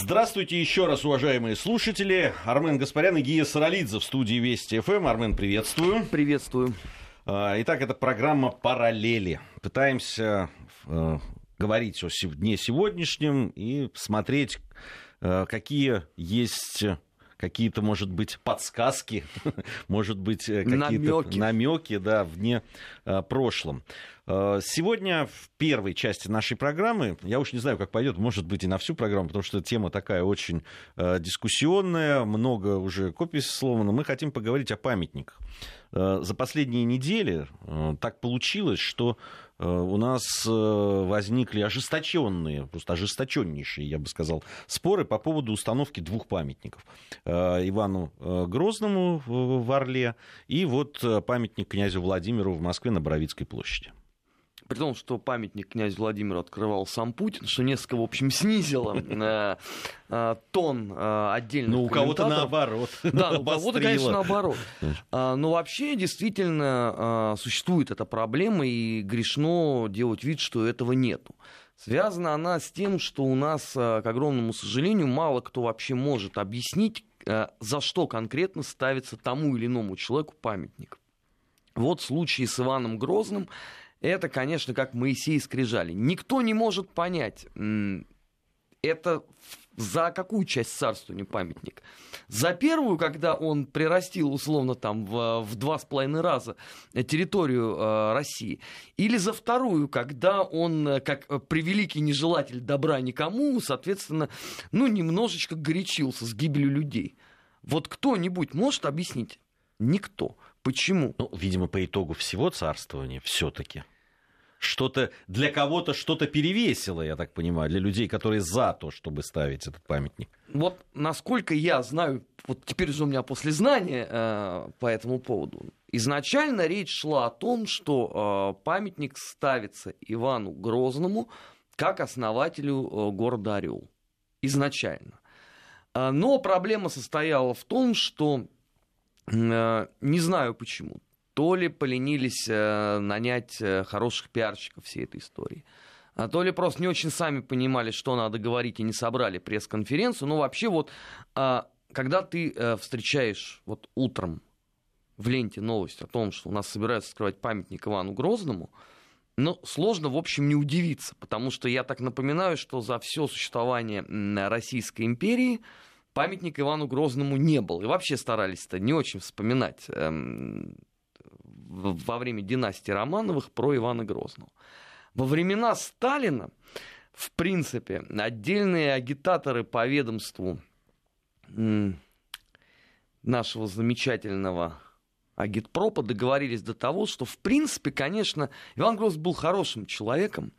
Здравствуйте еще раз, уважаемые слушатели. Армен Гаспарян и Гия Саралидзе в студии Вести ФМ. Армен, приветствую. Приветствую. А, итак, это программа «Параллели». Пытаемся э, говорить о дне сегодняшнем и смотреть, э, какие есть какие-то, может быть, подсказки, может быть, э, какие-то намеки, да, в дне прошлом. Э, сегодня в первой части нашей программы, я уж не знаю, как пойдет, может быть, и на всю программу, потому что тема такая очень э, дискуссионная, много уже копий сломано. Мы хотим поговорить о памятниках. Э, за последние недели так получилось, что у нас возникли ожесточенные, просто ожесточеннейшие, я бы сказал, споры по поводу установки двух памятников. Ивану Грозному в Орле и вот памятник князю Владимиру в Москве на Боровицкой площади при том, что памятник князю Владимиру открывал сам Путин, что несколько, в общем, снизило э, э, тон э, отдельных Ну, у кого-то наоборот. Да, у кого-то, конечно, наоборот. А, но вообще, действительно, существует эта проблема, и грешно делать вид, что этого нету. Связана она с тем, что у нас, к огромному сожалению, мало кто вообще может объяснить, за что конкретно ставится тому или иному человеку памятник. Вот случай с Иваном Грозным это, конечно, как Моисей скрижали. Никто не может понять, это за какую часть царствования памятник? За первую, когда он прирастил условно там в, в два с половиной раза территорию э, России, или за вторую, когда он, э, как превеликий нежелатель добра никому, соответственно, ну, немножечко горячился с гибелью людей. Вот кто-нибудь может объяснить? Никто. Почему? Ну, видимо, по итогу всего царствования все-таки что-то для кого-то что-то перевесило, я так понимаю, для людей, которые за то, чтобы ставить этот памятник. Вот насколько я знаю, вот теперь же у меня после знания э, по этому поводу. Изначально речь шла о том, что э, памятник ставится Ивану Грозному как основателю э, города Орел. Изначально. Э, но проблема состояла в том, что не знаю почему то ли поленились э, нанять э, хороших пиарщиков всей этой истории, а то ли просто не очень сами понимали, что надо говорить, и не собрали пресс-конференцию. Ну, вообще, вот, э, когда ты э, встречаешь вот утром в ленте новость о том, что у нас собираются открывать памятник Ивану Грозному, ну, сложно, в общем, не удивиться, потому что я так напоминаю, что за все существование Российской империи памятник Ивану Грозному не был. И вообще старались-то не очень вспоминать эм, во время династии Романовых про Ивана Грозного. Во времена Сталина, в принципе, отдельные агитаторы по ведомству нашего замечательного агитпропа договорились до того, что, в принципе, конечно, Иван Грозный был хорошим человеком,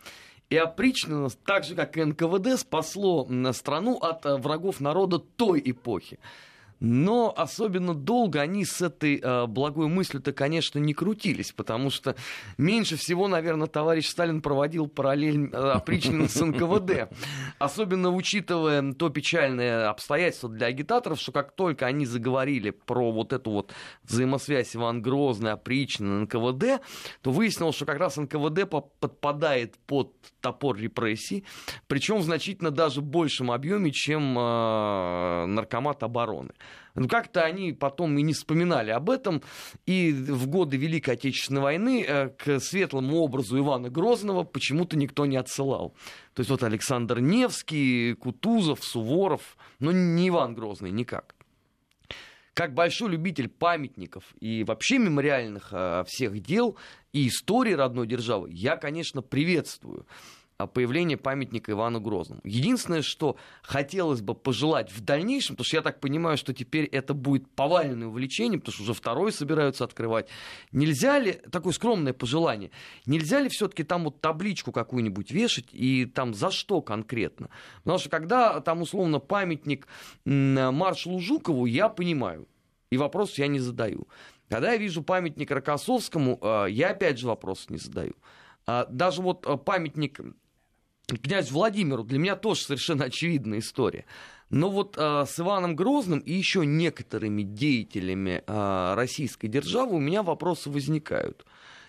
и опричненно, так же, как и НКВД, спасло страну от э, врагов народа той эпохи. Но особенно долго они с этой э, благой мыслью-то, конечно, не крутились, потому что меньше всего, наверное, товарищ Сталин проводил параллель э, с НКВД. Особенно учитывая то печальное обстоятельство для агитаторов, что как только они заговорили про вот эту вот взаимосвязь Иван Грозный, опричнина, НКВД, то выяснилось, что как раз НКВД подпадает под топор репрессий, причем в значительно даже большем объеме, чем э, наркомат обороны. Ну, как-то они потом и не вспоминали об этом. И в годы Великой Отечественной войны э, к светлому образу Ивана Грозного почему-то никто не отсылал. То есть вот Александр Невский, Кутузов, Суворов, но не Иван Грозный никак как большой любитель памятников и вообще мемориальных э, всех дел и истории родной державы, я, конечно, приветствую появление памятника Ивану Грозному. Единственное, что хотелось бы пожелать в дальнейшем, потому что я так понимаю, что теперь это будет повальное увлечение, потому что уже второй собираются открывать. Нельзя ли, такое скромное пожелание, нельзя ли все-таки там вот табличку какую-нибудь вешать и там за что конкретно? Потому что когда там условно памятник маршалу Жукову, я понимаю, и вопрос я не задаю. Когда я вижу памятник Рокоссовскому, э, я опять же вопрос не задаю. А даже вот э, памятник князь Владимиру для меня тоже совершенно очевидная история. Но вот э, с Иваном Грозным и еще некоторыми деятелями э, российской державы у меня вопросы возникают.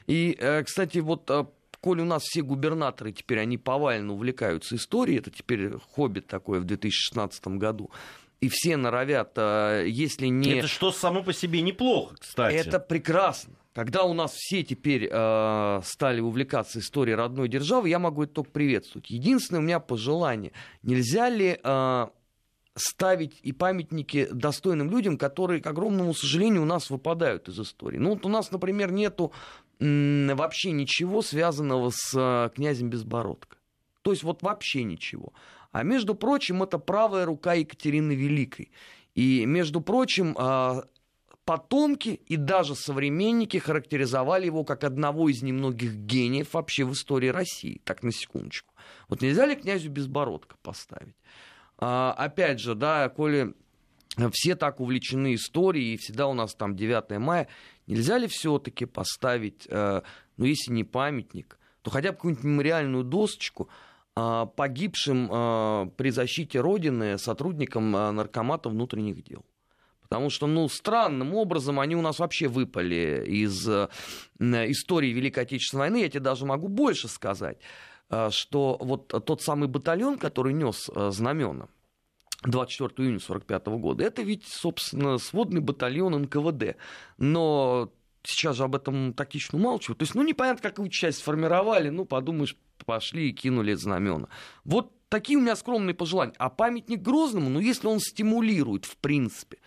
И, э, кстати, вот э, коли у нас все губернаторы теперь, они повально увлекаются историей, это теперь хобби такое в 2016 году, и все норовят, э, если не... Это что само по себе неплохо, кстати. Это прекрасно. Когда у нас все теперь э, стали увлекаться историей родной державы, я могу это только приветствовать. Единственное у меня пожелание. Нельзя ли э, ставить и памятники достойным людям, которые, к огромному сожалению, у нас выпадают из истории? Ну вот у нас, например, нету м, вообще ничего связанного с э, князем Безбородко. То есть вот вообще ничего. А между прочим, это правая рука Екатерины Великой. И, между прочим, э, потомки и даже современники характеризовали его как одного из немногих гениев вообще в истории России. Так, на секундочку. Вот нельзя ли князю Безбородко поставить? А, опять же, да, коли все так увлечены историей, и всегда у нас там 9 мая, нельзя ли все-таки поставить, э, ну, если не памятник, то хотя бы какую-нибудь мемориальную досочку э, погибшим э, при защите Родины сотрудникам наркомата внутренних дел? Потому что, ну, странным образом они у нас вообще выпали из э, истории Великой Отечественной войны. Я тебе даже могу больше сказать, э, что вот тот самый батальон, который нес э, знамена, 24 июня 1945 года. Это ведь, собственно, сводный батальон НКВД. Но сейчас же об этом тактично умалчивают. То есть, ну, непонятно, какую часть сформировали, ну, подумаешь, пошли и кинули знамена. Вот такие у меня скромные пожелания. А памятник Грозному, ну, если он стимулирует, в принципе,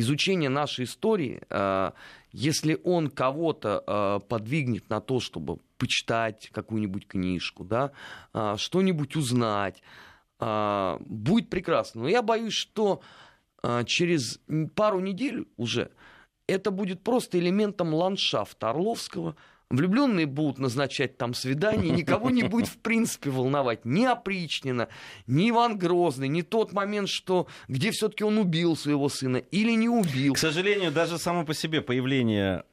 изучение нашей истории, э, если он кого-то э, подвигнет на то, чтобы почитать какую-нибудь книжку, да, э, что-нибудь узнать, будет прекрасно. Но я боюсь, что через пару недель уже это будет просто элементом ландшафта Орловского, Влюбленные будут назначать там свидания, никого не будет в принципе волновать. Ни Опричнина, ни Иван Грозный, ни тот момент, что где все-таки он убил своего сына или не убил. К сожалению, даже само по себе появление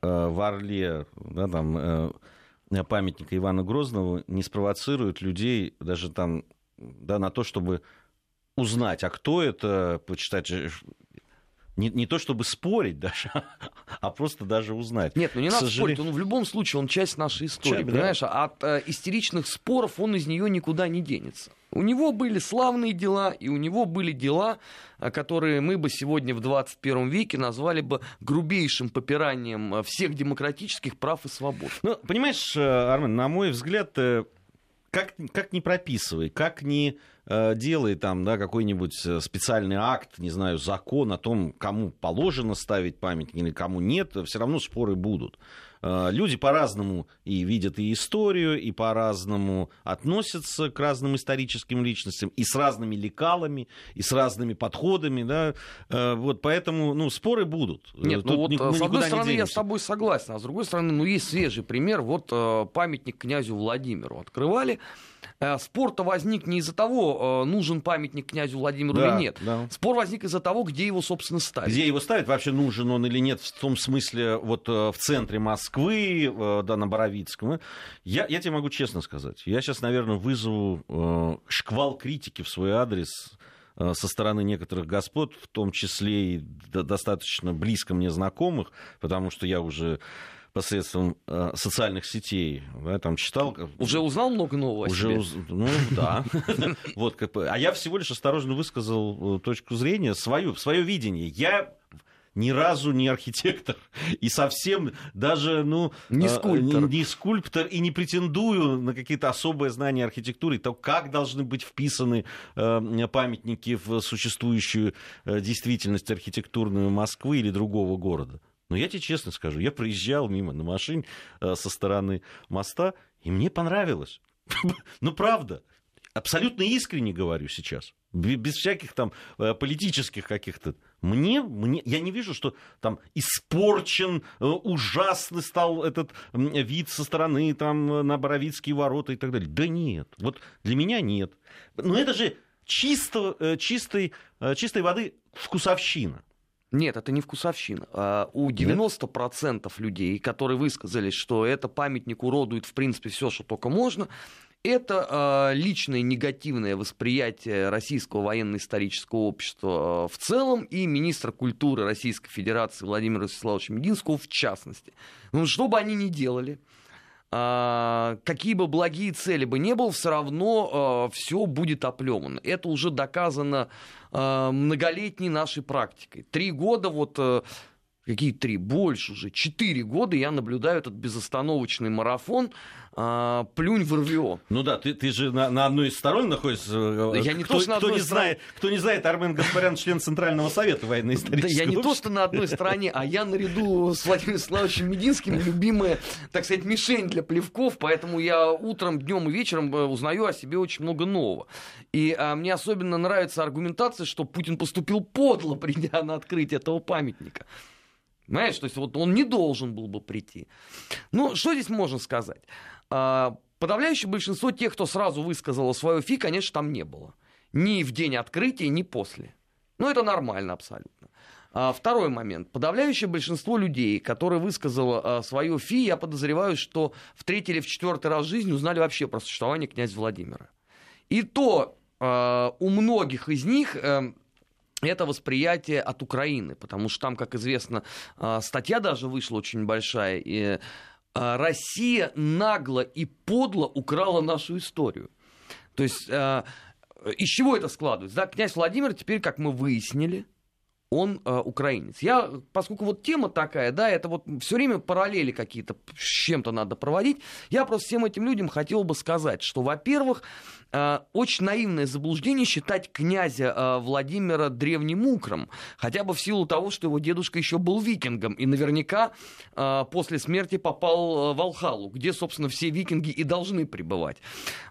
э, в Орле да, там, э, памятника Ивана Грозного не спровоцирует людей даже там да, на то, чтобы узнать, а кто это, почитать не, не то чтобы спорить даже, а просто даже узнать. Нет, ну не надо сожалению... спорить, он в любом случае он часть нашей истории, Часть, понимаешь? Да. От э, истеричных споров он из нее никуда не денется. У него были славные дела, и у него были дела, э, которые мы бы сегодня в 21 веке назвали бы грубейшим попиранием э, всех демократических прав и свобод. Ну, понимаешь, э, Армен, на мой взгляд, как, как не прописывай, как не э, делай там, да, какой-нибудь э, специальный акт, не знаю, закон о том, кому положено ставить памятник или кому нет, все равно споры будут. Э, люди по-разному и видят и историю, и по-разному относятся к разным историческим личностям, и с разными лекалами, и с разными подходами, да, э, вот поэтому, ну, споры будут. Нет, Тут ну вот, с одной стороны, я с тобой согласен, а с другой стороны, ну, есть свежий пример, вот памятник князю Владимиру открывали, Э, спор-то возник не из-за того, э, нужен памятник князю Владимиру да, или нет. Да. Спор возник из-за того, где его, собственно, ставить. Где его ставить, вообще нужен он или нет, в том смысле, вот э, в центре Москвы, да, на Боровицком. Я, я тебе могу честно сказать, я сейчас, наверное, вызову шквал критики в свой адрес со стороны некоторых господ, в том числе и достаточно близко мне знакомых, потому что я уже посредством э, социальных сетей, да, там читал. Уже узнал много нового Уже, уз... ну да. вот, а я всего лишь осторожно высказал э, точку зрения, свою, свое видение. Я ни разу не архитектор и совсем даже ну не скульптор, не, не скульптор и не претендую на какие-то особые знания архитектуры, то как должны быть вписаны э, памятники в существующую э, действительность архитектурную Москвы или другого города. Но я тебе честно скажу, я проезжал мимо на машине э, со стороны моста, и мне понравилось. Ну, правда. Абсолютно искренне говорю сейчас. Без всяких там э, политических каких-то. Мне, мне, я не вижу, что там испорчен, э, ужасный стал этот вид со стороны там на Боровицкие ворота и так далее. Да нет. Вот для меня нет. Но это же чисто, чистой, чистой воды вкусовщина. Нет, это не вкусовщина. А у 90% Нет? людей, которые высказались, что это памятник уродует в принципе все, что только можно, это э, личное негативное восприятие российского военно-исторического общества э, в целом и министра культуры Российской Федерации Владимира Вячеславовича Мединского в частности. Ну, что бы они ни делали, а, какие бы благие цели бы не было, все равно а, все будет оплемано. Это уже доказано а, многолетней нашей практикой. Три года вот э, какие три, больше уже, четыре года я наблюдаю этот безостановочный марафон а, «Плюнь в РВО». Ну да, ты, ты же на, на одной из сторон находишься. Да я не кто, то, что на кто, одной не стороне... знает, кто не знает, Армен Гаспарян член Центрального совета военно-исторического Да я не то, что на одной стороне, а я наряду с Владимиром Славовичем Мединским любимая, так сказать, мишень для плевков, поэтому я утром, днем и вечером э, узнаю о себе очень много нового. И а, мне особенно нравится аргументация, что Путин поступил подло, придя на открытие этого памятника. Понимаешь, то есть вот он не должен был бы прийти. Ну, что здесь можно сказать? А, подавляющее большинство тех, кто сразу высказало свое фи, конечно, там не было. Ни в день открытия, ни после. Ну, это нормально абсолютно. А, второй момент. Подавляющее большинство людей, которые высказало а, свое фи, я подозреваю, что в третий или в четвертый раз в жизни узнали вообще про существование князя Владимира. И то у многих из них эм, это восприятие от Украины, потому что там, как известно, а, статья даже вышла очень большая, и а, Россия нагло и подло украла нашу историю. То есть а, из чего это складывается? Да, князь Владимир теперь, как мы выяснили, он э, украинец. Я, поскольку вот тема такая, да, это вот все время параллели какие-то с чем-то надо проводить, я просто всем этим людям хотел бы сказать, что, во-первых, э, очень наивное заблуждение считать князя э, Владимира древним укром, хотя бы в силу того, что его дедушка еще был викингом и наверняка э, после смерти попал э, в Алхалу, где, собственно, все викинги и должны пребывать.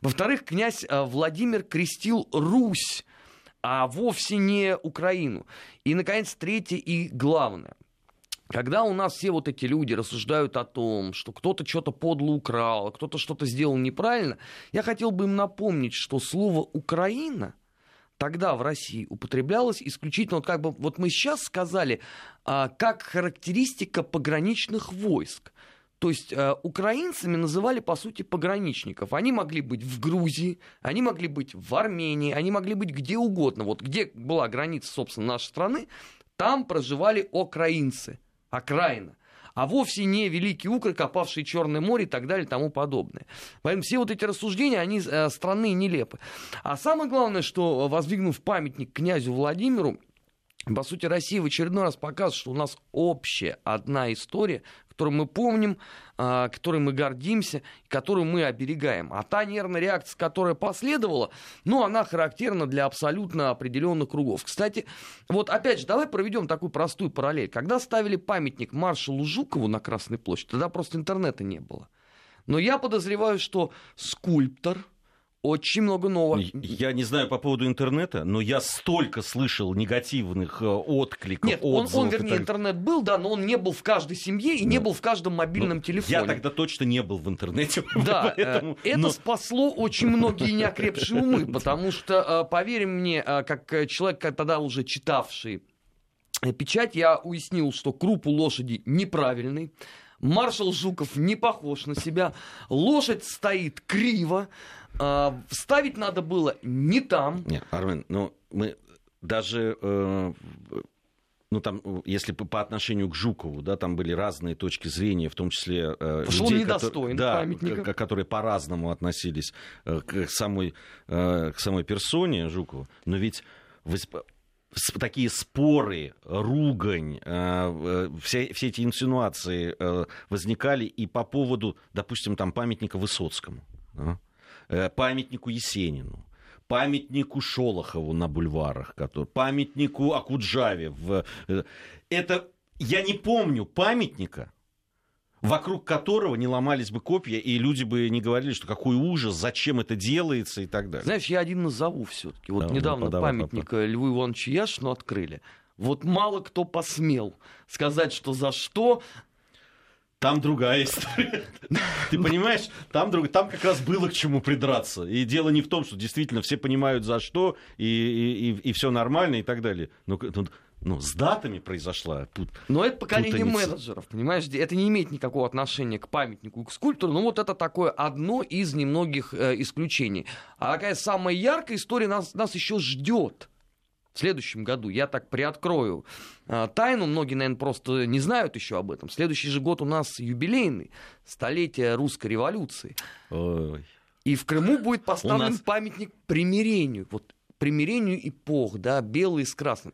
Во-вторых, князь э, Владимир крестил Русь а вовсе не Украину. И, наконец, третье и главное. Когда у нас все вот эти люди рассуждают о том, что кто-то что-то подло украл, кто-то что-то сделал неправильно, я хотел бы им напомнить, что слово «Украина» тогда в России употреблялось исключительно, вот как бы, вот мы сейчас сказали, а, как характеристика пограничных войск. То есть э, украинцами называли, по сути, пограничников. Они могли быть в Грузии, они могли быть в Армении, они могли быть где угодно. Вот где была граница, собственно, нашей страны, там проживали окраинцы, окраина а вовсе не великие укры, копавшие Черное море и так далее и тому подобное. Поэтому все вот эти рассуждения, они э, странны и нелепы. А самое главное, что воздвигнув памятник князю Владимиру, по сути, Россия в очередной раз показывает, что у нас общая одна история, которую мы помним, а, которой мы гордимся, которую мы оберегаем. А та нервная реакция, которая последовала, ну, она характерна для абсолютно определенных кругов. Кстати, вот опять же, давай проведем такую простую параллель. Когда ставили памятник маршалу Жукову на Красной площади, тогда просто интернета не было. Но я подозреваю, что скульптор – очень много нового. Я не знаю по поводу интернета, но я столько слышал негативных э, откликов, Нет, отзывов. Он, он вернее, интернет был, да, но он не был в каждой семье и да. не был в каждом мобильном ну, телефоне. Я тогда точно не был в интернете. Да, э, поэтому, это но... спасло очень многие неокрепшие умы, потому что, э, поверь мне, как человек, тогда уже читавший печать, я уяснил, что круп у лошади неправильный, маршал Жуков не похож на себя, лошадь стоит криво, э, ставить надо было не там. Не, Армен, ну мы даже э, ну там, если по отношению к Жукову, да, там были разные точки зрения, в том числе э, людей, которые, да, которые по-разному относились э, к самой, э, к самой персоне Жукова. Но ведь такие споры, ругань, э, все, все эти инсинуации э, возникали и по поводу, допустим, там памятника Высоцкому. Да? Э, памятнику Есенину, памятнику Шолохову на бульварах, который, памятнику Акуджаве. В... Э, это я не помню памятника, вокруг которого не ломались бы копья, и люди бы не говорили, что какой ужас, зачем это делается и так далее. Знаешь, я один назову все-таки. Вот да, недавно ну, памятник папа. Льву Ивановичу Яшину открыли. Вот мало кто посмел сказать, что за что там другая история. Ты понимаешь, там, друг... там как раз было к чему придраться. И дело не в том, что действительно все понимают за что, и, и, и, и все нормально и так далее. Но ну, ну, с датами произошла тут. Но это поколение путаница. менеджеров, понимаешь? Это не имеет никакого отношения к памятнику и к скульптуру. Но вот это такое одно из немногих э, исключений. А такая самая яркая история нас, нас еще ждет. В следующем году, я так приоткрою э, тайну, многие, наверное, просто не знают еще об этом. Следующий же год у нас юбилейный, столетие русской революции. Ой. И в Крыму будет поставлен нас... памятник примирению. Вот примирению эпох, да, белый с красным.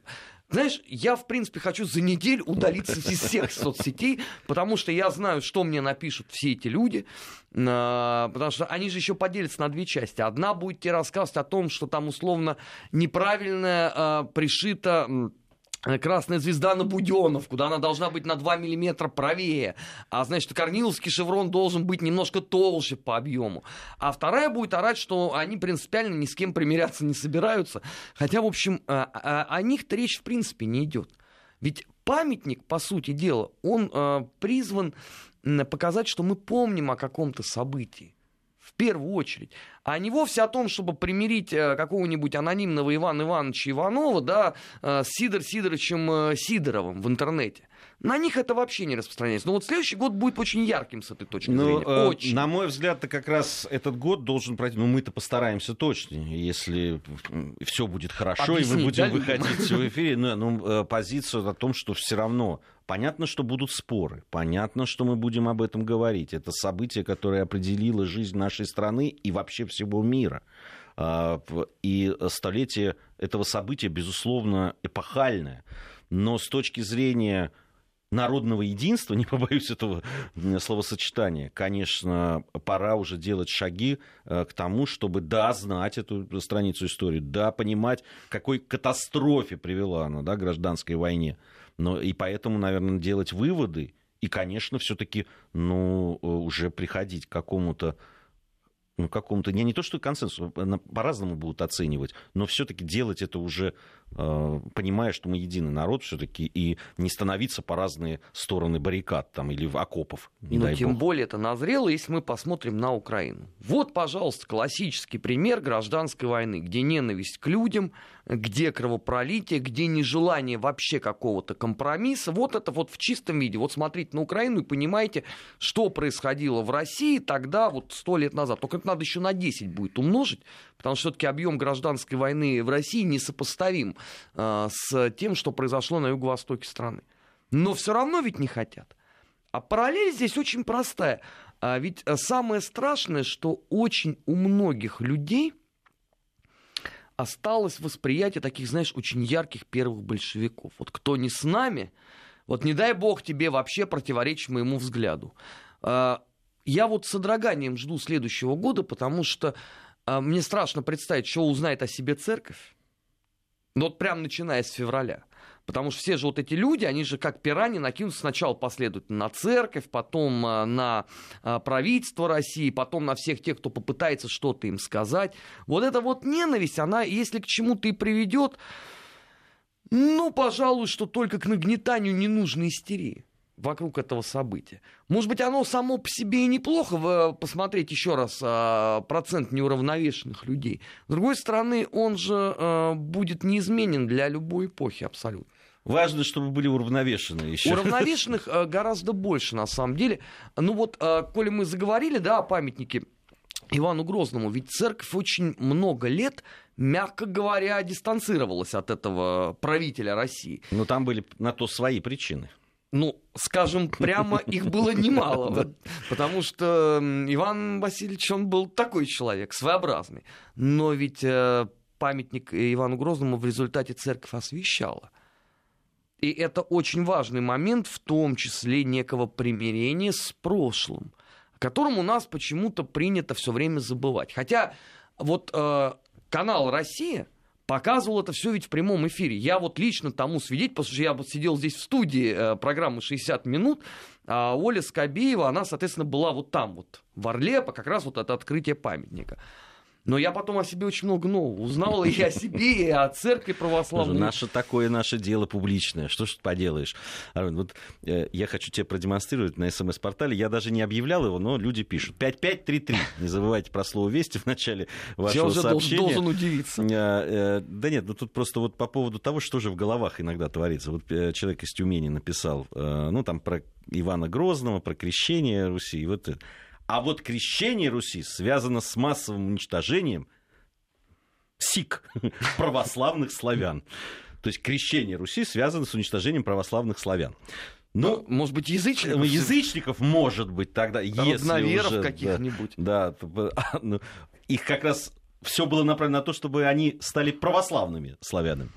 Знаешь, я, в принципе, хочу за неделю удалиться из всех соцсетей, потому что я знаю, что мне напишут все эти люди, а, потому что они же еще поделятся на две части. Одна будет тебе рассказывать о том, что там условно неправильно а, пришито красная звезда на Буденов, куда она должна быть на 2 миллиметра правее. А значит, Корниловский шеврон должен быть немножко толще по объему. А вторая будет орать, что они принципиально ни с кем примиряться не собираются. Хотя, в общем, э, о них-то речь в принципе не идет. Ведь памятник, по сути дела, он э, призван показать, что мы помним о каком-то событии в первую очередь, а не вовсе о том, чтобы примирить э, какого-нибудь анонимного Ивана Ивановича Иванова да, э, с Сидор Сидоровичем э, Сидоровым в интернете. На них это вообще не распространяется. Но вот следующий год будет очень ярким с этой точки ну, зрения. Э, очень. На мой взгляд, как раз этот год должен пройти. Ну, мы-то постараемся точно, если все будет хорошо, Объяснить, и мы будем да, выходить в эфире. Ну, ну, позицию о том, что все равно Понятно, что будут споры, понятно, что мы будем об этом говорить. Это событие, которое определило жизнь нашей страны и вообще всего мира. А, и столетие этого события, безусловно, эпохальное. Но с точки зрения народного единства, не побоюсь этого словосочетания, конечно, пора уже делать шаги э, к тому, чтобы, да, знать эту страницу истории, да, понимать, какой катастрофе привела она, да, гражданской войне но и поэтому, наверное, делать выводы и, конечно, все-таки ну, уже приходить к какому-то ну, какому-то, не, не то что консенсусу, по-разному будут оценивать, но все-таки делать это уже, э, понимая, что мы единый народ все-таки, и не становиться по разные стороны баррикад там, или окопов. Не ну, тем бог. более это назрело, если мы посмотрим на Украину. Вот, пожалуйста, классический пример гражданской войны, где ненависть к людям, где кровопролитие, где нежелание вообще какого-то компромисса. Вот это вот в чистом виде. Вот смотрите на Украину и понимаете, что происходило в России тогда, вот сто лет назад. Только это надо еще на 10 будет умножить, потому что все-таки объем гражданской войны в России несопоставим э, с тем, что произошло на юго-востоке страны. Но все равно ведь не хотят. А параллель здесь очень простая. А ведь э, самое страшное, что очень у многих людей осталось восприятие таких, знаешь, очень ярких первых большевиков. Вот кто не с нами, вот не дай бог тебе вообще противоречить моему взгляду. А, я вот с содроганием жду следующего года, потому что а, мне страшно представить, что узнает о себе церковь. Ну вот прям начиная с февраля. Потому что все же вот эти люди, они же как пирани накинутся сначала последовательно на церковь, потом а, на а, правительство России, потом на всех тех, кто попытается что-то им сказать. Вот эта вот ненависть, она, если к чему-то и приведет, ну, пожалуй, что только к нагнетанию ненужной истерии вокруг этого события. Может быть, оно само по себе и неплохо, посмотреть еще раз а, процент неуравновешенных людей. С другой стороны, он же будет неизменен для любой эпохи абсолютно. Важно, чтобы были уравновешены еще. Уравновешенных э, гораздо больше, на самом деле. Ну вот, коли мы заговорили, да, о памятнике Ивану Грозному, ведь церковь очень много лет, мягко говоря, дистанцировалась от этого правителя России. Но там были на то свои причины. Ну, скажем прямо, их было немало, потому что Иван Васильевич, он был такой человек, своеобразный. Но ведь э, памятник Ивану Грозному в результате церковь освещала. И это очень важный момент, в том числе некого примирения с прошлым, о котором у нас почему-то принято все время забывать. Хотя вот э, канал Россия показывал это все ведь в прямом эфире. Я вот лично тому свидетель, потому что я вот сидел здесь в студии э, программы «60 минут», а Оля Скобеева, она, соответственно, была вот там вот, в Орле, как раз вот это открытие памятника. Но я потом о себе очень много нового узнал, и о себе, и о церкви православной. Наше такое наше дело публичное, что ж поделаешь. Арон, вот э, я хочу тебе продемонстрировать на СМС-портале, я даже не объявлял его, но люди пишут. 5533, не забывайте про слово «Вести» в начале вашего я уже сообщения. должен удивиться. Э, э, да нет, ну тут просто вот по поводу того, что же в головах иногда творится. Вот э, человек из Тюмени написал, э, ну там про Ивана Грозного, про крещение Руси, и вот это. А вот крещение Руси связано с массовым уничтожением СИК, православных славян. То есть крещение Руси связано с уничтожением православных славян. Ну, ну, может быть, язычников? Язычников, может быть, тогда, если уже... каких-нибудь. Да, да, ну, их как раз все было направлено на то, чтобы они стали православными славянами.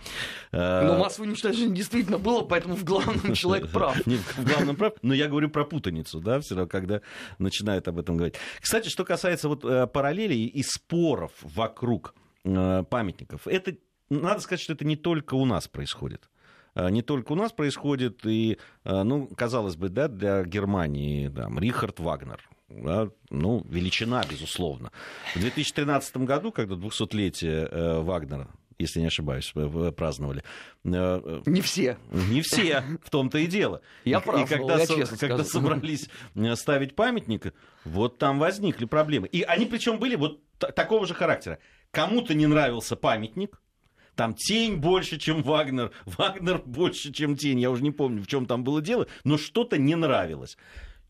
Э, но массовое уничтожение действительно было, поэтому в главном человек прав. Не, в главном прав, но я говорю про путаницу, да, все равно, когда начинают об этом говорить. Кстати, что касается вот э, параллелей и споров вокруг э, памятников, это, надо сказать, что это не только у нас происходит не только у нас происходит, и, ну, казалось бы, да, для Германии, там, Рихард Вагнер, да, ну, величина, безусловно. В 2013 году, когда 200-летие э, Вагнера если не ошибаюсь, праздновали. Э, не все. Не все, в том-то и дело. Я прав, и когда, я честно когда собрались э, ставить памятник, вот там возникли проблемы. И они причем были вот такого же характера. Кому-то не нравился памятник, там тень больше, чем Вагнер, Вагнер больше, чем тень, я уже не помню, в чем там было дело, но что-то не нравилось.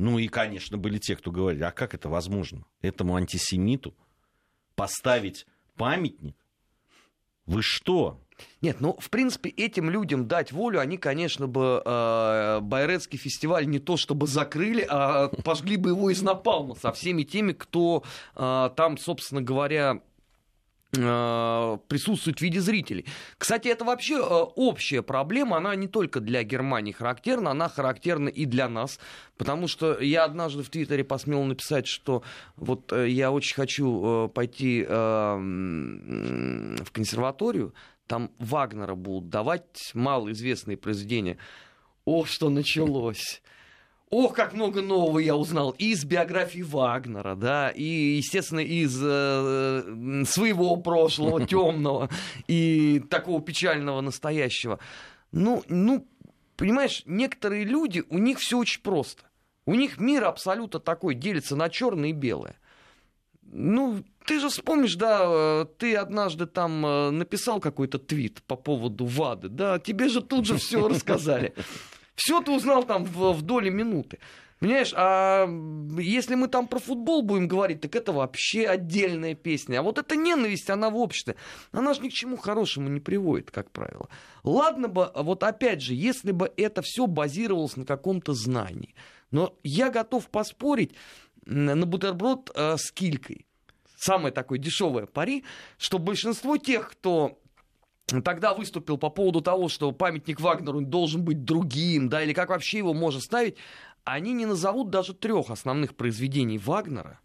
Ну и, конечно, были те, кто говорили, а как это возможно? Этому антисемиту поставить памятник? Вы что? Нет, ну, в принципе, этим людям дать волю, они, конечно, бы э, Байрецкий фестиваль не то чтобы закрыли, а пожгли бы его из напалма со всеми теми, кто э, там, собственно говоря, присутствует в виде зрителей. Кстати, это вообще э, общая проблема, она не только для Германии характерна, она характерна и для нас, потому что я однажды в Твиттере посмел написать, что вот э, я очень хочу пойти в консерваторию, там Вагнера будут давать малоизвестные произведения. Ох, что началось! Ох, как много нового я узнал из биографии Вагнера, да, и, естественно, из э, своего прошлого темного и такого печального настоящего. Ну, ну, понимаешь, некоторые люди, у них все очень просто. У них мир абсолютно такой, делится на черное и белое. Ну, ты же вспомнишь, да, э, ты однажды там э, написал какой-то твит по поводу ВАДы, да, тебе же тут же все рассказали. Все ты узнал там в, в доли минуты. Понимаешь, а если мы там про футбол будем говорить, так это вообще отдельная песня. А вот эта ненависть, она в обществе, она же ни к чему хорошему не приводит, как правило. Ладно бы, вот опять же, если бы это все базировалось на каком-то знании. Но я готов поспорить на бутерброд э, с килькой. Самое такое дешевое пари, что большинство тех, кто тогда выступил по поводу того, что памятник Вагнеру должен быть другим, да, или как вообще его можно ставить, они не назовут даже трех основных произведений Вагнера.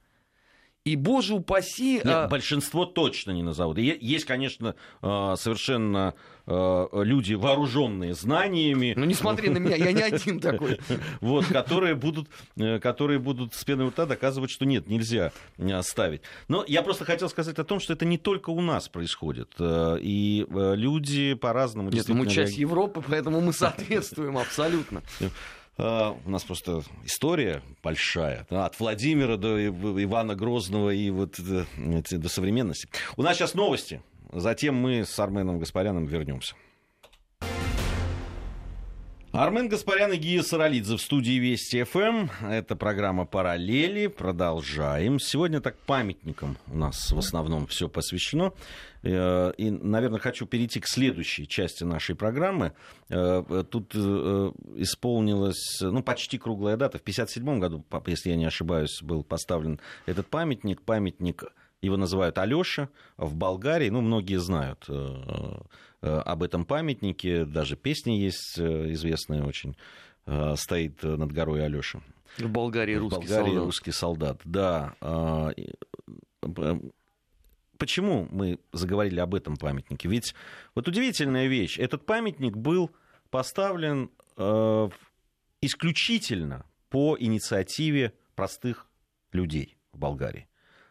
И, боже упаси... Нет, а... большинство точно не назовут. Есть, конечно, а, совершенно а, люди, вооруженные знаниями. Ну, не смотри на меня, я не один такой. Вот, которые будут, э, которые будут с пеной у рта доказывать, что нет, нельзя э, ставить. Но я просто хотел сказать о том, что это не только у нас происходит. Э, и люди по-разному... Нет, мы часть Европы, поэтому мы соответствуем абсолютно. А, у нас просто история большая, от Владимира до Ивана Грозного и вот э, до современности. У нас сейчас новости, затем мы с Арменом Гаспаряном вернемся. Армен Гаспарян и Гия Саралидзе в студии Вести ФМ. Это программа «Параллели». Продолжаем. Сегодня так памятникам у нас в основном все посвящено. Э, и, наверное, хочу перейти к следующей части нашей программы. Э, тут э, исполнилась ну, почти круглая дата. В 1957 году, если я не ошибаюсь, был поставлен этот памятник. Памятник его называют Алёша в Болгарии. Ну, многие знают об этом памятнике. Даже песни есть э, известная очень. Э, стоит над горой Алёша. В Болгарии в русский Болгарии солдат. русский солдат, да. Почему мы заговорили об этом памятнике? Ведь вот удивительная вещь. Этот памятник был поставлен исключительно по инициативе простых людей в Болгарии.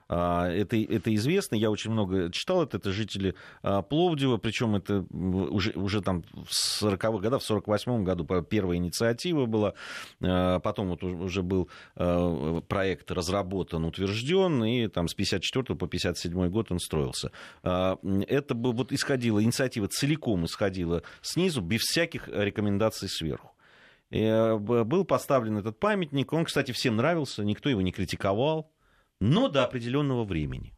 А, это, это известно, я очень много читал это, это жители а, Пловдива, причем это уже, уже там в 40-х годах, в 48-м году первая инициатива была, а, потом вот уже был проект разработан, утвержден, и там с 54 по 57 год он строился. Это бы вот исходило, инициатива целиком исходила снизу, без всяких рекомендаций сверху. И был поставлен этот памятник, он, кстати, всем нравился, никто его не критиковал, но до определенного времени.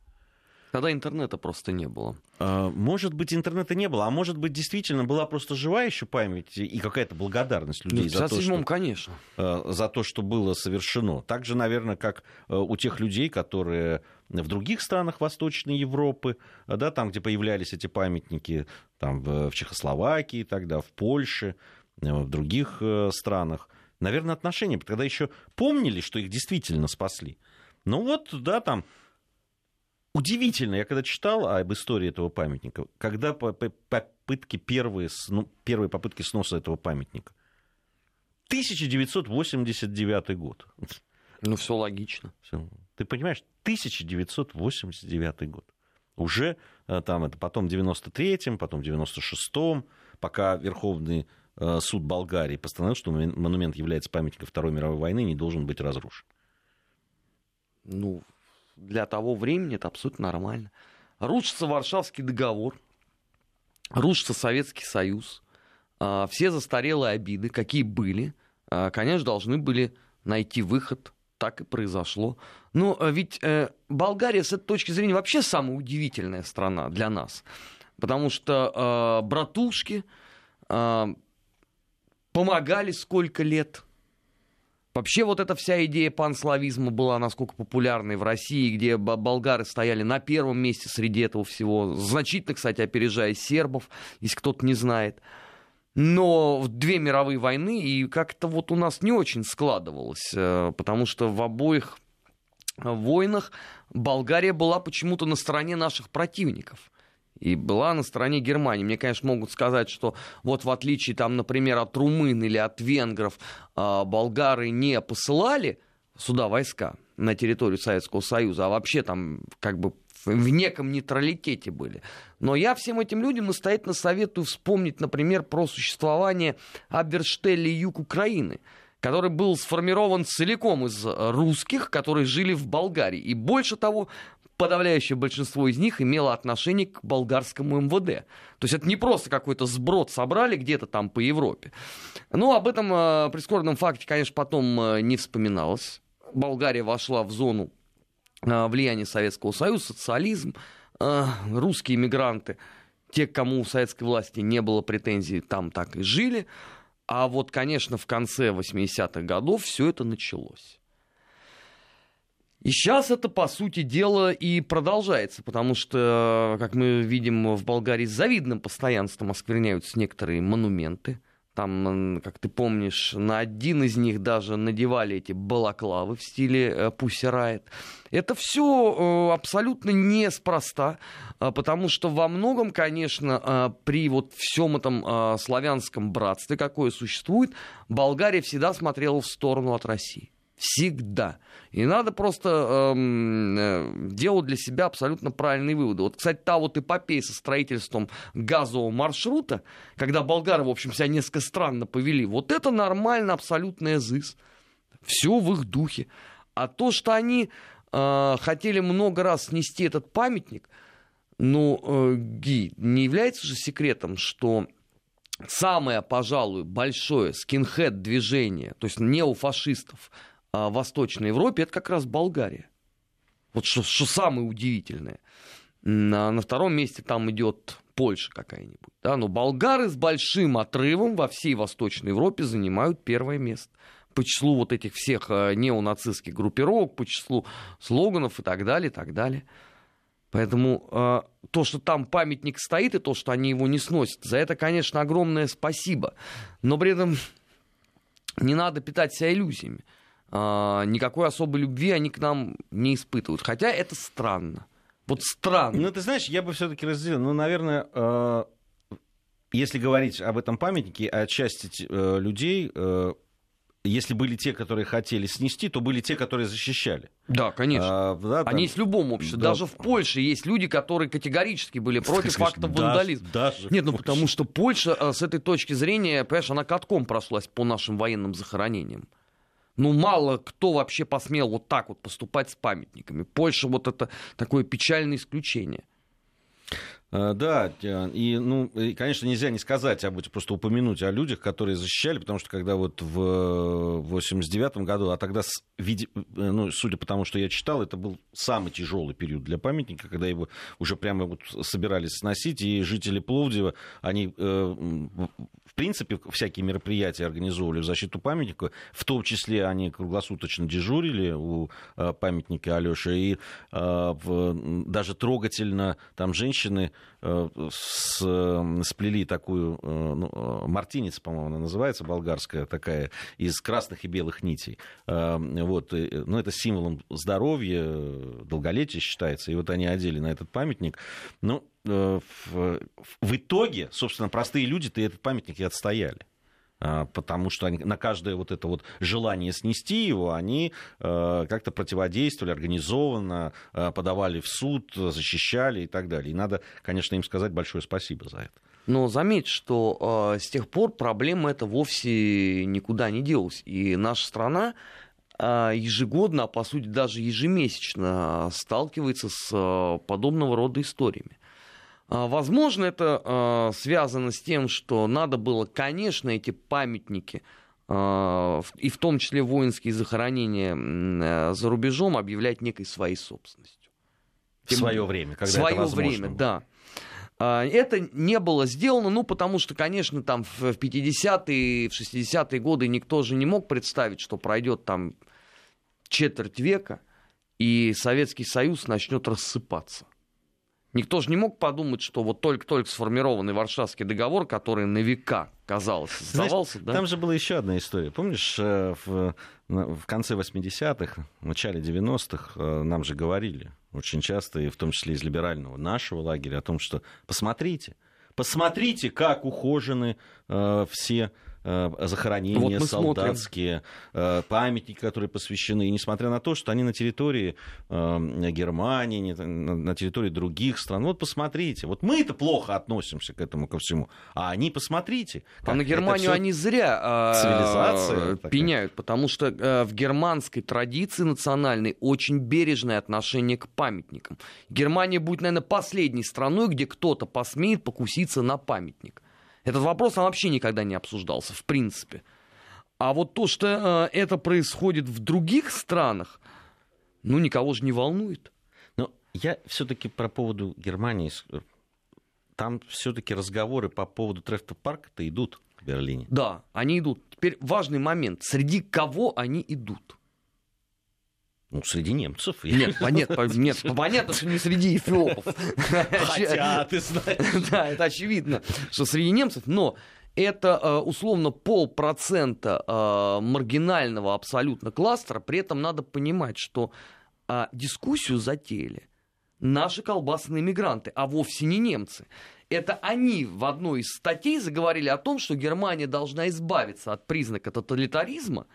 Тогда интернета просто не было. А, может быть, интернета не было, а может быть, действительно была просто живая еще память и какая-то благодарность людей ну, за то, что, конечно. Э, за то, что было совершено. Так же, наверное, как э, у тех людей, которые в других странах Восточной Европы, да, там, где появлялись эти памятники, там, в Чехословакии тогда, в Польше, э, в других странах, наверное, отношения, когда еще помнили, что их действительно спасли. Ну вот, да, там удивительно, я когда читал об истории этого памятника, когда попытки первые, ну, первые попытки сноса этого памятника. 1989 год. Ну, все логично. Ты понимаешь, 1989 год. Уже э, там это потом в 93-м, потом в 96-м, пока Верховный э, суд Болгарии постановил, что монумент является памятником Второй мировой войны, не должен быть разрушен. Ну, для того времени это абсолютно нормально. Рушится Варшавский договор, рушится Советский Союз, а, все застарелые обиды, какие были, а, конечно, должны были найти выход. Так и произошло. Но а, ведь э, Болгария с этой точки зрения вообще самая удивительная страна для нас. Потому что братушки помогали сколько лет Вообще вот эта вся идея панславизма была насколько популярной в России, где болгары стояли на первом месте среди этого всего, значительно, кстати, опережая сербов, если кто-то не знает. Но в две мировые войны, и как-то вот у нас не очень складывалось, э, потому что в обоих войнах Болгария была почему-то на стороне наших противников и была на стороне Германии. Мне, конечно, могут сказать, что вот в отличие, там, например, от румын или от венгров, а, болгары не посылали сюда войска на территорию Советского Союза, а вообще там как бы в неком нейтралитете были. Но я всем этим людям настоятельно советую вспомнить, например, про существование Аберштелли юг Украины, который был сформирован целиком из русских, которые жили в Болгарии. И больше того, подавляющее большинство из них имело отношение к болгарскому МВД. То есть это не просто какой-то сброд собрали где-то там по Европе. Но об этом э, прискорбном факте, конечно, потом э, не вспоминалось. Болгария вошла в зону э, влияния Советского Союза, социализм, э, русские мигранты, те, кому у советской власти не было претензий, там так и жили. А вот, конечно, в конце 80-х годов все это началось. И сейчас это, по сути дела, и продолжается, потому что, как мы видим, в Болгарии с завидным постоянством оскверняются некоторые монументы. Там, как ты помнишь, на один из них даже надевали эти балаклавы в стиле э, Это все э, абсолютно неспроста, э, потому что во многом, конечно, при вот всем этом славянском братстве, какое существует, Болгария всегда смотрела в сторону от России. Всегда. И надо просто эм, э, делать для себя абсолютно правильные выводы. Вот, кстати, та вот эпопея со строительством газового маршрута, когда болгары, в общем, себя несколько странно повели, вот это нормально, абсолютный ЗИС. Все в их духе. А то, что они э, хотели много раз снести этот памятник, ну, э, Ги, не является же секретом, что самое, пожалуй, большое скинхед-движение, то есть неофашистов, Восточной Европе, это как раз Болгария. Вот что, что самое удивительное. На, на втором месте там идет Польша какая-нибудь. Да? Но болгары с большим отрывом во всей Восточной Европе занимают первое место. По числу вот этих всех а, неонацистских группировок, по числу слоганов и так далее, и так далее. Поэтому э, то, что там памятник стоит, и то, что они его не сносят, за это, конечно, огромное спасибо. Но при этом не надо питать себя иллюзиями. А, никакой особой любви они к нам не испытывают. Хотя это странно. Вот странно. Ну, ты знаешь, я бы все-таки разделил. Ну, наверное, э, если говорить об этом памятнике, о части э, людей, э, если были те, которые хотели снести, то были те, которые защищали. Да, конечно. А, да, там... Они есть в любом обществе. Да. Даже в Польше есть люди, которые категорически были против Скажешь, факта вандализма. Даже Нет, ну потому что Польша с этой точки зрения, понимаешь, она катком прошлась по нашим военным захоронениям. Ну, мало кто вообще посмел вот так вот поступать с памятниками. Польша вот это такое печальное исключение. Э, да, и, ну, и, конечно, нельзя не сказать об этом, просто упомянуть о людях, которые защищали, потому что когда вот в 89 году, а тогда, ну, судя по тому, что я читал, это был самый тяжелый период для памятника, когда его уже прямо вот собирались сносить, и жители Пловдива, они, э, в принципе, всякие мероприятия организовывали в защиту памятника, в том числе они круглосуточно дежурили у э, памятника Алёши, и даже трогательно там женщины Э, с, сплели такую, э, ну, э, мартиница, по-моему, она называется, болгарская такая, из красных и белых нитей. Вот, ну, это символом здоровья, долголетия считается, и вот они одели на этот памятник. Ну, в, в итоге, собственно, простые люди-то этот памятник и отстояли. А, потому что они, на каждое вот это вот желание снести его, они э, как-то противодействовали организованно, э, подавали в суд, защищали и так далее. И надо, конечно, им сказать большое спасибо за это. Но заметь, что э, с тех пор проблема эта вовсе никуда не делась. И наша страна э, ежегодно, а по сути даже ежемесячно сталкивается с э, подобного рода историями. А, возможно, это а, связано с тем, что надо было, конечно, эти памятники, а, и в том числе воинские захоронения за рубежом, объявлять некой своей собственностью. В свое время, когда свое это возможно. время, да. Это не было сделано, ну, потому что, конечно, там в 50-е, в 60-е годы никто же не мог представить, что пройдет там четверть века, и Советский Союз начнет рассыпаться. Никто же не мог подумать, что вот только-только сформированный Варшавский договор, который на века, казалось, создавался, Знаешь, да? Там же была еще одна история. Помнишь, э, в, в конце 80-х, в начале 90-х э, нам же говорили очень часто, и в том числе из либерального нашего лагеря, о том, что посмотрите, посмотрите, как ухожены э, все захоронения вот солдатские, смотрим. Э, памятники, которые посвящены. И несмотря на то, что они на территории э, Германии, на территории других стран. Вот посмотрите, вот мы это плохо относимся к этому ко всему, а они, посмотрите. А на Германию они зря цивилизация пеняют, потому что в германской традиции национальной очень бережное отношение к памятникам. Германия будет, наверное, последней страной, где кто-то посмеет покуситься на памятник. Этот вопрос вообще никогда не обсуждался, в принципе. А вот то, что э, это происходит в других странах, ну, никого же не волнует. Но я все-таки про поводу Германии. Там все-таки разговоры по поводу Трефта парка-то идут в Берлине. Да, они идут. Теперь важный момент. Среди кого они идут? Ну, среди немцев. Нет, нет, нет, понятно, что не среди эфиопов. Хотя, ты знаешь. Да, это очевидно, что среди немцев, но это э, условно полпроцента э, маргинального абсолютно кластера. При этом надо понимать, что э, дискуссию затеяли наши колбасные мигранты, а вовсе не немцы. Это они в одной из статей заговорили о том, что Германия должна избавиться от признака тоталитаризма,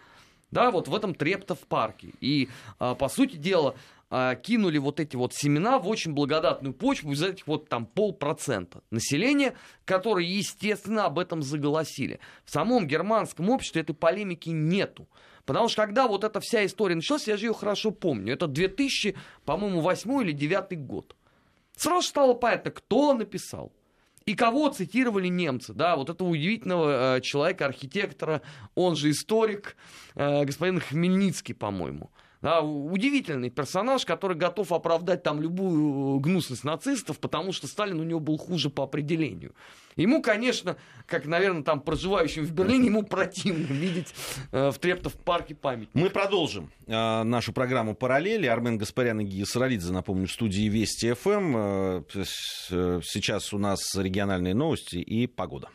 да, вот в этом Трептов парке. И, а, по сути дела, а, кинули вот эти вот семена в очень благодатную почву из этих вот там полпроцента населения, которые, естественно, об этом заголосили. В самом германском обществе этой полемики нету. Потому что когда вот эта вся история началась, я же ее хорошо помню, это 2000, по-моему, 8 или 9 год. Сразу стало понятно, кто написал, и кого цитировали немцы, да, вот этого удивительного э, человека, архитектора, он же историк, э, господин Хмельницкий, по-моему. Да, удивительный персонаж, который готов оправдать там любую гнусность нацистов, потому что Сталин у него был хуже по определению. Ему, конечно, как, наверное, там проживающим в Берлине, ему противно видеть э, в Трептов парке память. Мы продолжим э, нашу программу «Параллели». Армен Гаспарян и Гия Саралидзе, напомню, в студии Вести ФМ. Э, э, сейчас у нас региональные новости и погода.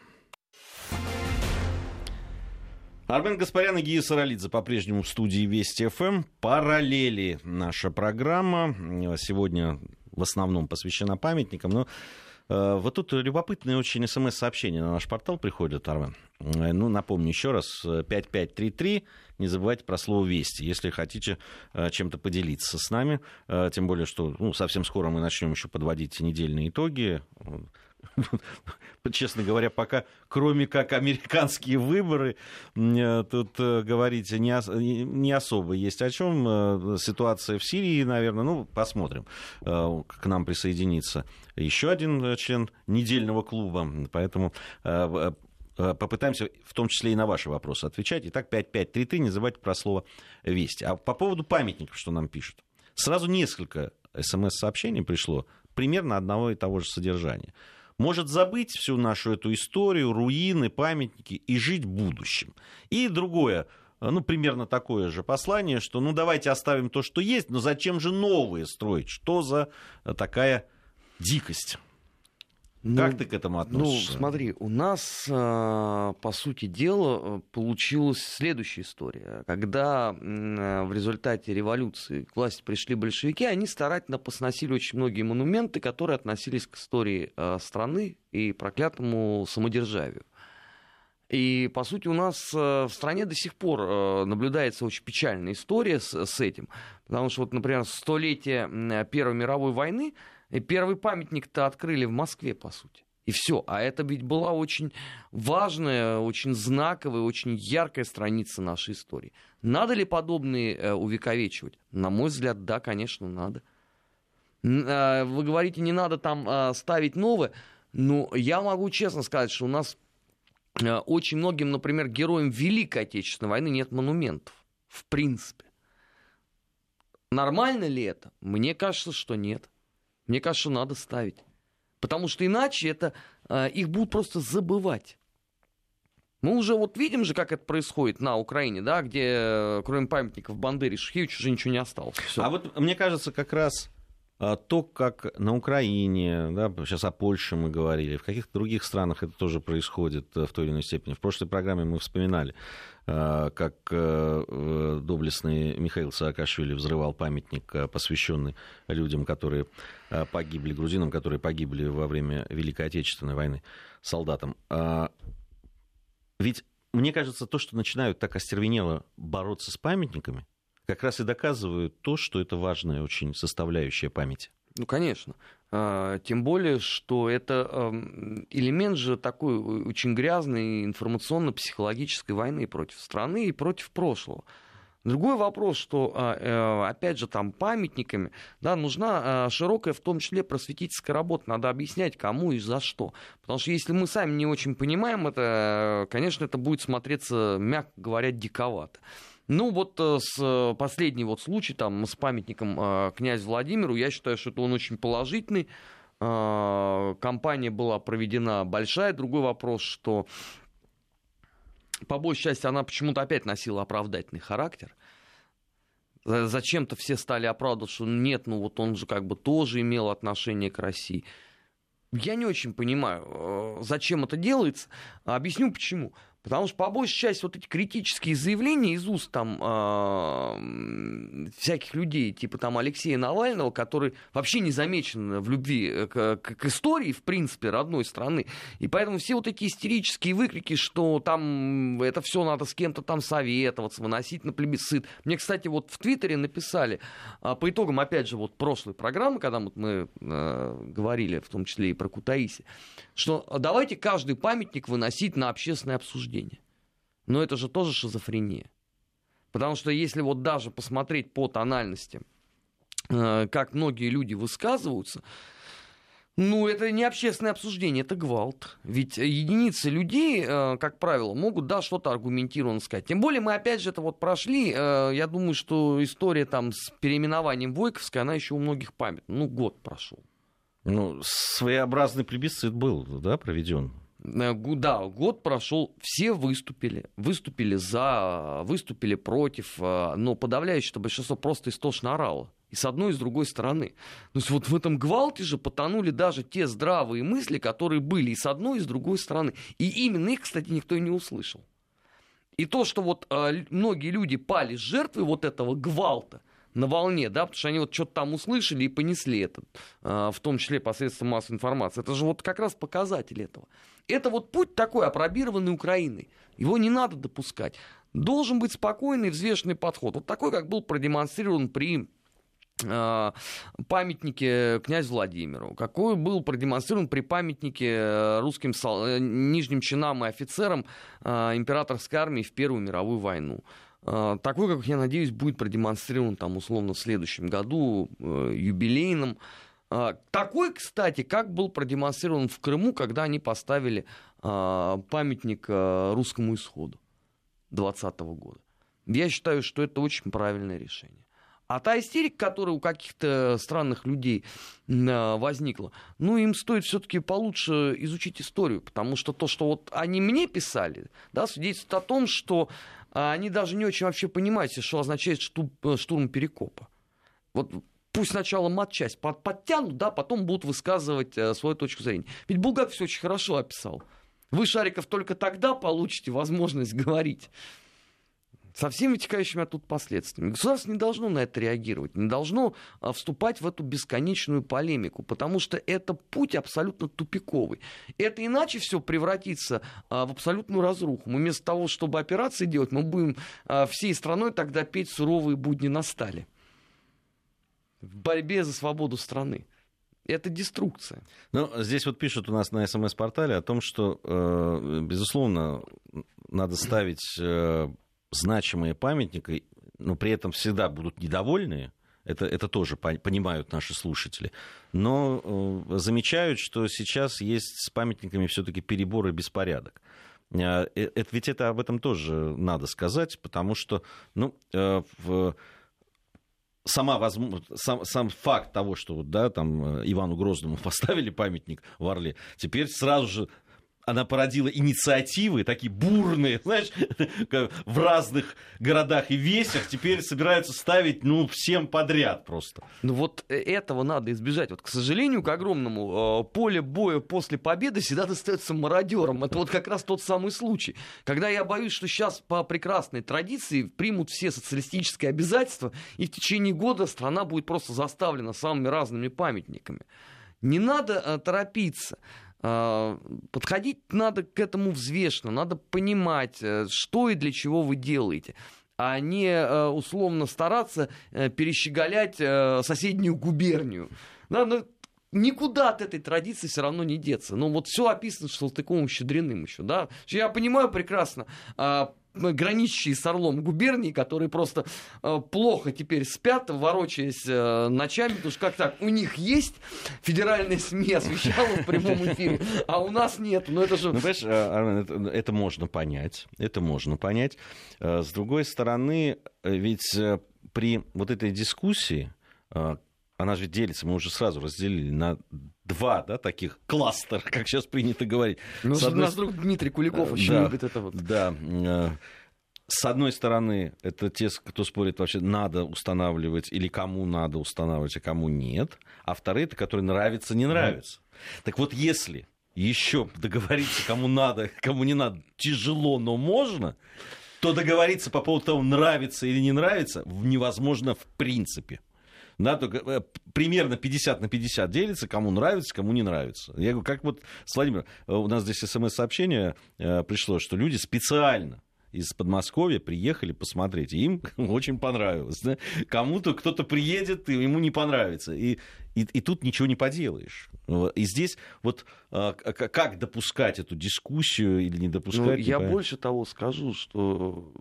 Армен Гаспарян и Гия Саралидзе по-прежнему в студии Вести ФМ. Параллели наша программа. Сегодня в основном посвящена памятникам, но э, вот тут любопытные очень смс-сообщения на наш портал приходят, Армен. Э, ну, напомню еще раз, 5533, не забывайте про слово «Вести», если хотите э, чем-то поделиться с нами, тем более, что ну, совсем скоро мы начнем еще подводить недельные итоги, честно говоря, пока, кроме как американские выборы, э, тут э, говорить не, особо есть о чем. Э, ситуация в Сирии, наверное, ну, посмотрим. К нам присоединится еще один член недельного клуба, поэтому попытаемся в том числе и на ваши вопросы отвечать. Итак, 5533, не забывайте про слово «Вести». А по поводу памятников, что нам пишут. Сразу несколько смс-сообщений пришло примерно одного и того же содержания может забыть всю нашу эту историю, руины, памятники и жить будущим. И другое, ну, примерно такое же послание, что ну давайте оставим то, что есть, но зачем же новые строить? Что за такая дикость? Ну, как ты к этому относишься? Ну, смотри, у нас, а, по сути дела, э, получилась следующая история. Когда э, в результате революции к власти пришли большевики, они старательно посносили очень многие монументы, которые относились к истории э, страны и проклятому самодержавию. И, по сути, у нас в стране до сих пор наблюдается очень печальная история с, с этим. Потому что, вот, например, столетие Первой мировой войны и первый памятник-то открыли в Москве, по сути. И все. А это ведь была очень важная, очень знаковая, очень яркая страница нашей истории. Надо ли подобные э, увековечивать? На мой взгляд, да, конечно, надо. Э, вы говорите, не надо там э, ставить новое. Но я могу честно сказать, что у нас очень многим, например, героям Великой Отечественной войны нет монументов. В принципе. Нормально ли это? Мне кажется, что нет. Мне кажется, надо ставить. Потому что иначе это, э, их будут просто забывать. Мы уже вот видим же, как это происходит на Украине, да, где э, кроме памятников Бандере Шухевичу уже ничего не осталось. Всё. А вот мне кажется, как раз то, как на Украине, да, сейчас о Польше мы говорили, в каких-то других странах это тоже происходит э, в той или иной степени. В прошлой программе мы вспоминали, а, как э, доблестный Михаил Саакашвили взрывал памятник, посвященный людям, которые погибли, грузинам, которые погибли во время Великой Отечественной войны, солдатам. А, ведь мне кажется, то, что начинают так остервенело бороться с памятниками, как раз и доказывают то, что это важная очень составляющая памяти. Ну, конечно. А, тем более, что это элемент же такой очень грязной информационно-психологической войны против страны и против прошлого. Другой вопрос, что, а, э, опять же, там памятниками да, нужна а, широкая, в том числе, просветительская работа. Надо объяснять, кому и за что. Потому что если мы сами не очень понимаем это, конечно, это будет смотреться, мягко говоря, диковато. Ну, вот э, с э, последний вот случай там с памятником э, князю Владимиру, я считаю, что это он очень положительный. Компания была проведена большая. Другой вопрос, что по большей части она почему-то опять носила оправдательный характер. Зачем-то все стали оправдывать, что нет, ну вот он же как бы тоже имел отношение к России. Я не очень понимаю, зачем это делается. Объясню почему. Потому что, по большей части, вот эти критические заявления из уст там э, всяких людей, типа там Алексея Навального, который вообще не замечен в любви э, к, к, к истории, в принципе, родной страны. И поэтому все вот эти истерические выкрики, что там это все надо с кем-то там советоваться, выносить на плебисцит. Мне, кстати, вот в Твиттере написали, э, по итогам, опять же, вот прошлой программы, когда вот мы э, говорили, в том числе и про Кутаиси, что давайте каждый памятник выносить на общественное обсуждение. Но это же тоже шизофрения. Потому что если вот даже посмотреть по тональности, э, как многие люди высказываются, ну, это не общественное обсуждение, это гвалт. Ведь единицы людей, э, как правило, могут, да, что-то аргументированно сказать. Тем более мы, опять же, это вот прошли. Э, я думаю, что история там с переименованием Войковской, она еще у многих памятна. Ну, год прошел. Ну, своеобразный плебисцит был, да, проведен? Э, да, год прошел, все выступили, выступили за, выступили против, э, но подавляющее большинство просто истошно орало. И с одной, и с другой стороны. То есть вот в этом гвалте же потонули даже те здравые мысли, которые были и с одной, и с другой стороны. И именно их, кстати, никто и не услышал. И то, что вот э, многие люди пали жертвой вот этого гвалта, на волне, да, потому что они вот что-то там услышали и понесли это, а, в том числе посредством массовой информации. Это же вот как раз показатель этого. Это вот путь такой, опробированный Украиной. Его не надо допускать. Должен быть спокойный, взвешенный подход. Вот такой, как был продемонстрирован при э, памятнике князю Владимиру, какой был продемонстрирован при памятнике э, русским сол... нижним чинам и офицерам императорской армии в Первую мировую войну. Такой, как я надеюсь, будет продемонстрирован там условно в следующем году юбилейным. Такой, кстати, как был продемонстрирован в Крыму, когда они поставили памятник русскому исходу 2020 года. Я считаю, что это очень правильное решение. А та истерика, которая у каких-то странных людей а, возникла, ну, им стоит все-таки получше изучить историю, потому что то, что вот они мне писали, да, свидетельствует о том, что а, они даже не очень вообще понимают, что означает э, штурм Перекопа. Вот пусть сначала матчасть под, подтянут, да, потом будут высказывать э, свою точку зрения. Ведь Булгаков все очень хорошо описал. Вы, Шариков, только тогда получите возможность говорить со всеми вытекающими оттуда последствиями. Государство не должно на это реагировать, не должно а, вступать в эту бесконечную полемику, потому что это путь абсолютно тупиковый. Это иначе все превратится а, в абсолютную разруху. Мы вместо того, чтобы операции делать, мы будем а, всей страной тогда петь суровые будни на стали. В борьбе за свободу страны. Это деструкция. Ну, здесь вот пишут у нас на СМС-портале о том, что, э, безусловно, надо ставить э, значимые памятники, но при этом всегда будут недовольные, это, это тоже понимают наши слушатели. Но э, замечают, что сейчас есть с памятниками все-таки перебор и беспорядок. Э, э, ведь это об этом тоже надо сказать, потому что ну, э, в, сама возможно, сам, сам факт того, что да, там э, Ивану Грозному поставили памятник в Орле, теперь сразу же она породила инициативы, такие бурные, знаешь, в разных городах и весях, теперь собираются ставить, ну, всем подряд просто. Ну вот э, этого надо избежать. Вот, к сожалению, к огромному, э, поле боя после победы всегда достается мародерам. Это вот как раз тот самый случай. Когда я боюсь, что сейчас по прекрасной традиции примут все социалистические обязательства, и в течение года страна будет просто заставлена самыми разными памятниками. Не надо э, торопиться. А, подходить надо к этому взвешенно, надо понимать, э, что и для чего вы делаете а не э, условно стараться э, перещеголять соседнюю губернию. Да, ну, никуда от этой традиции все равно не деться. Ну, вот все описано Салтыковым Щедриным еще, да. Я понимаю прекрасно, а, граничащие с Орлом губернии, которые просто э, плохо теперь спят, ворочаясь э, ночами, потому что как так, у них есть федеральные СМИ освещало в прямом эфире, а у нас нет. Ну это же... Ну, понимаешь, э, это, это можно понять, это можно понять. С другой стороны, ведь при вот этой дискуссии, она же делится, мы уже сразу разделили на два да, таких кластера, как сейчас принято говорить. Ну, С одной... наш друг Дмитрий Куликов очень да, любит это вот. Да. Э, с одной стороны, это те, кто спорит вообще, надо устанавливать или кому надо устанавливать, а кому нет. А вторые, это которые нравится, не нравится. Да. Так вот, если еще договориться, кому надо, кому не надо, тяжело, но можно, то договориться по поводу того, нравится или не нравится, невозможно в принципе да, только э, примерно 50 на 50 делится, кому нравится, кому не нравится. Я говорю, как вот с Владимиром, э, у нас здесь смс-сообщение э, пришло, что люди специально из Подмосковья приехали посмотреть. И им очень понравилось. Да? Кому-то кто-то приедет, и ему не понравится. И, и, и тут ничего не поделаешь. И здесь вот как допускать эту дискуссию или не допускать? Ну, я больше того скажу, что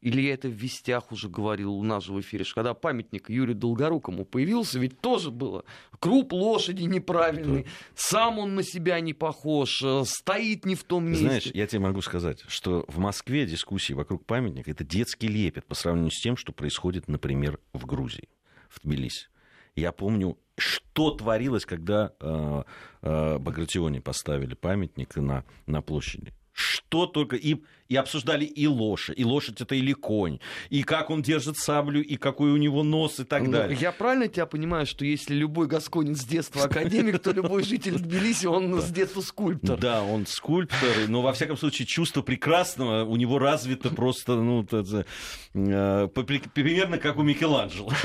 или я это в вестях уже говорил у нас же в эфире, что когда памятник Юрию Долгорукому появился, ведь тоже было круп лошади неправильный, сам он на себя не похож, э, стоит не в том месте. Знаешь, я тебе могу сказать, что в Москве дискуссии вокруг памятника это детский лепет по сравнению с тем, что происходит, например, в Грузии, в Тбилиси. Я помню, что творилось, когда э, э, Багратионе поставили памятник на, на площади что только и, и обсуждали и лошадь, и лошадь это или конь, и как он держит саблю, и какой у него нос и так ну, далее. Я правильно тебя понимаю, что если любой гасконин с детства академик, то любой житель Тбилиси, он с детства скульптор. Да, он скульптор, но во всяком случае чувство прекрасного у него развито просто, ну, э, примерно как у Микеланджело.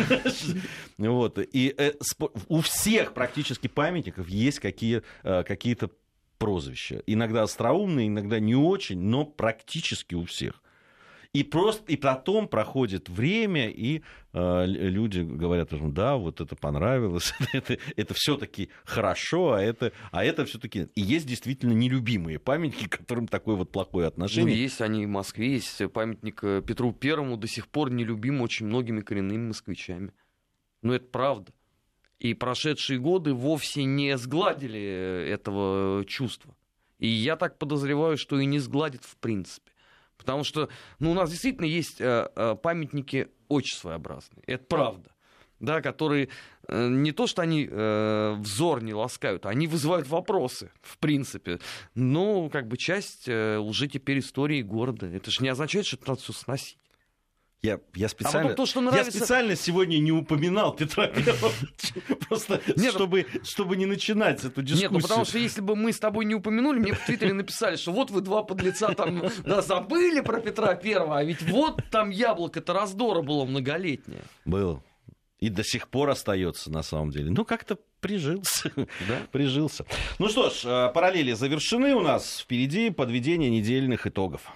Вот. И э, у всех практически памятников есть э, какие-то прозвища. Иногда остроумные, иногда не очень, но практически у всех. И просто и потом проходит время, и э, люди говорят, да, вот это понравилось, это, это все-таки хорошо, а это, а это все-таки и есть действительно нелюбимые памятники, к которым такое вот плохое отношение. Ну, есть они в Москве, есть памятник э, Петру Первому до сих пор нелюбим очень многими коренными москвичами. Ну, это правда. И прошедшие годы вовсе не сгладили э, этого чувства. И я так подозреваю, что и не сгладит в принципе. Потому что ну, у нас действительно есть э, э, памятники очень своеобразные. Это правда. Да, которые э, не то, что они э, взор не ласкают, они вызывают вопросы, в принципе. Но как бы часть э, уже теперь истории города. Это же не означает, что надо все сносить. Я, я, специально, а то, что нравится... я специально сегодня не упоминал Петра Первого, просто Нет, чтобы, чтобы не начинать эту дискуссию. Нет, ну потому что если бы мы с тобой не упомянули, мне в Твиттере написали, что вот вы два подлеца там да, забыли про Петра Первого, а ведь вот там яблоко-то раздора было многолетнее. Было. И до сих пор остается на самом деле. Ну, как-то прижился. Да? прижился. Ну что ж, э, параллели завершены у нас. Впереди подведение недельных итогов.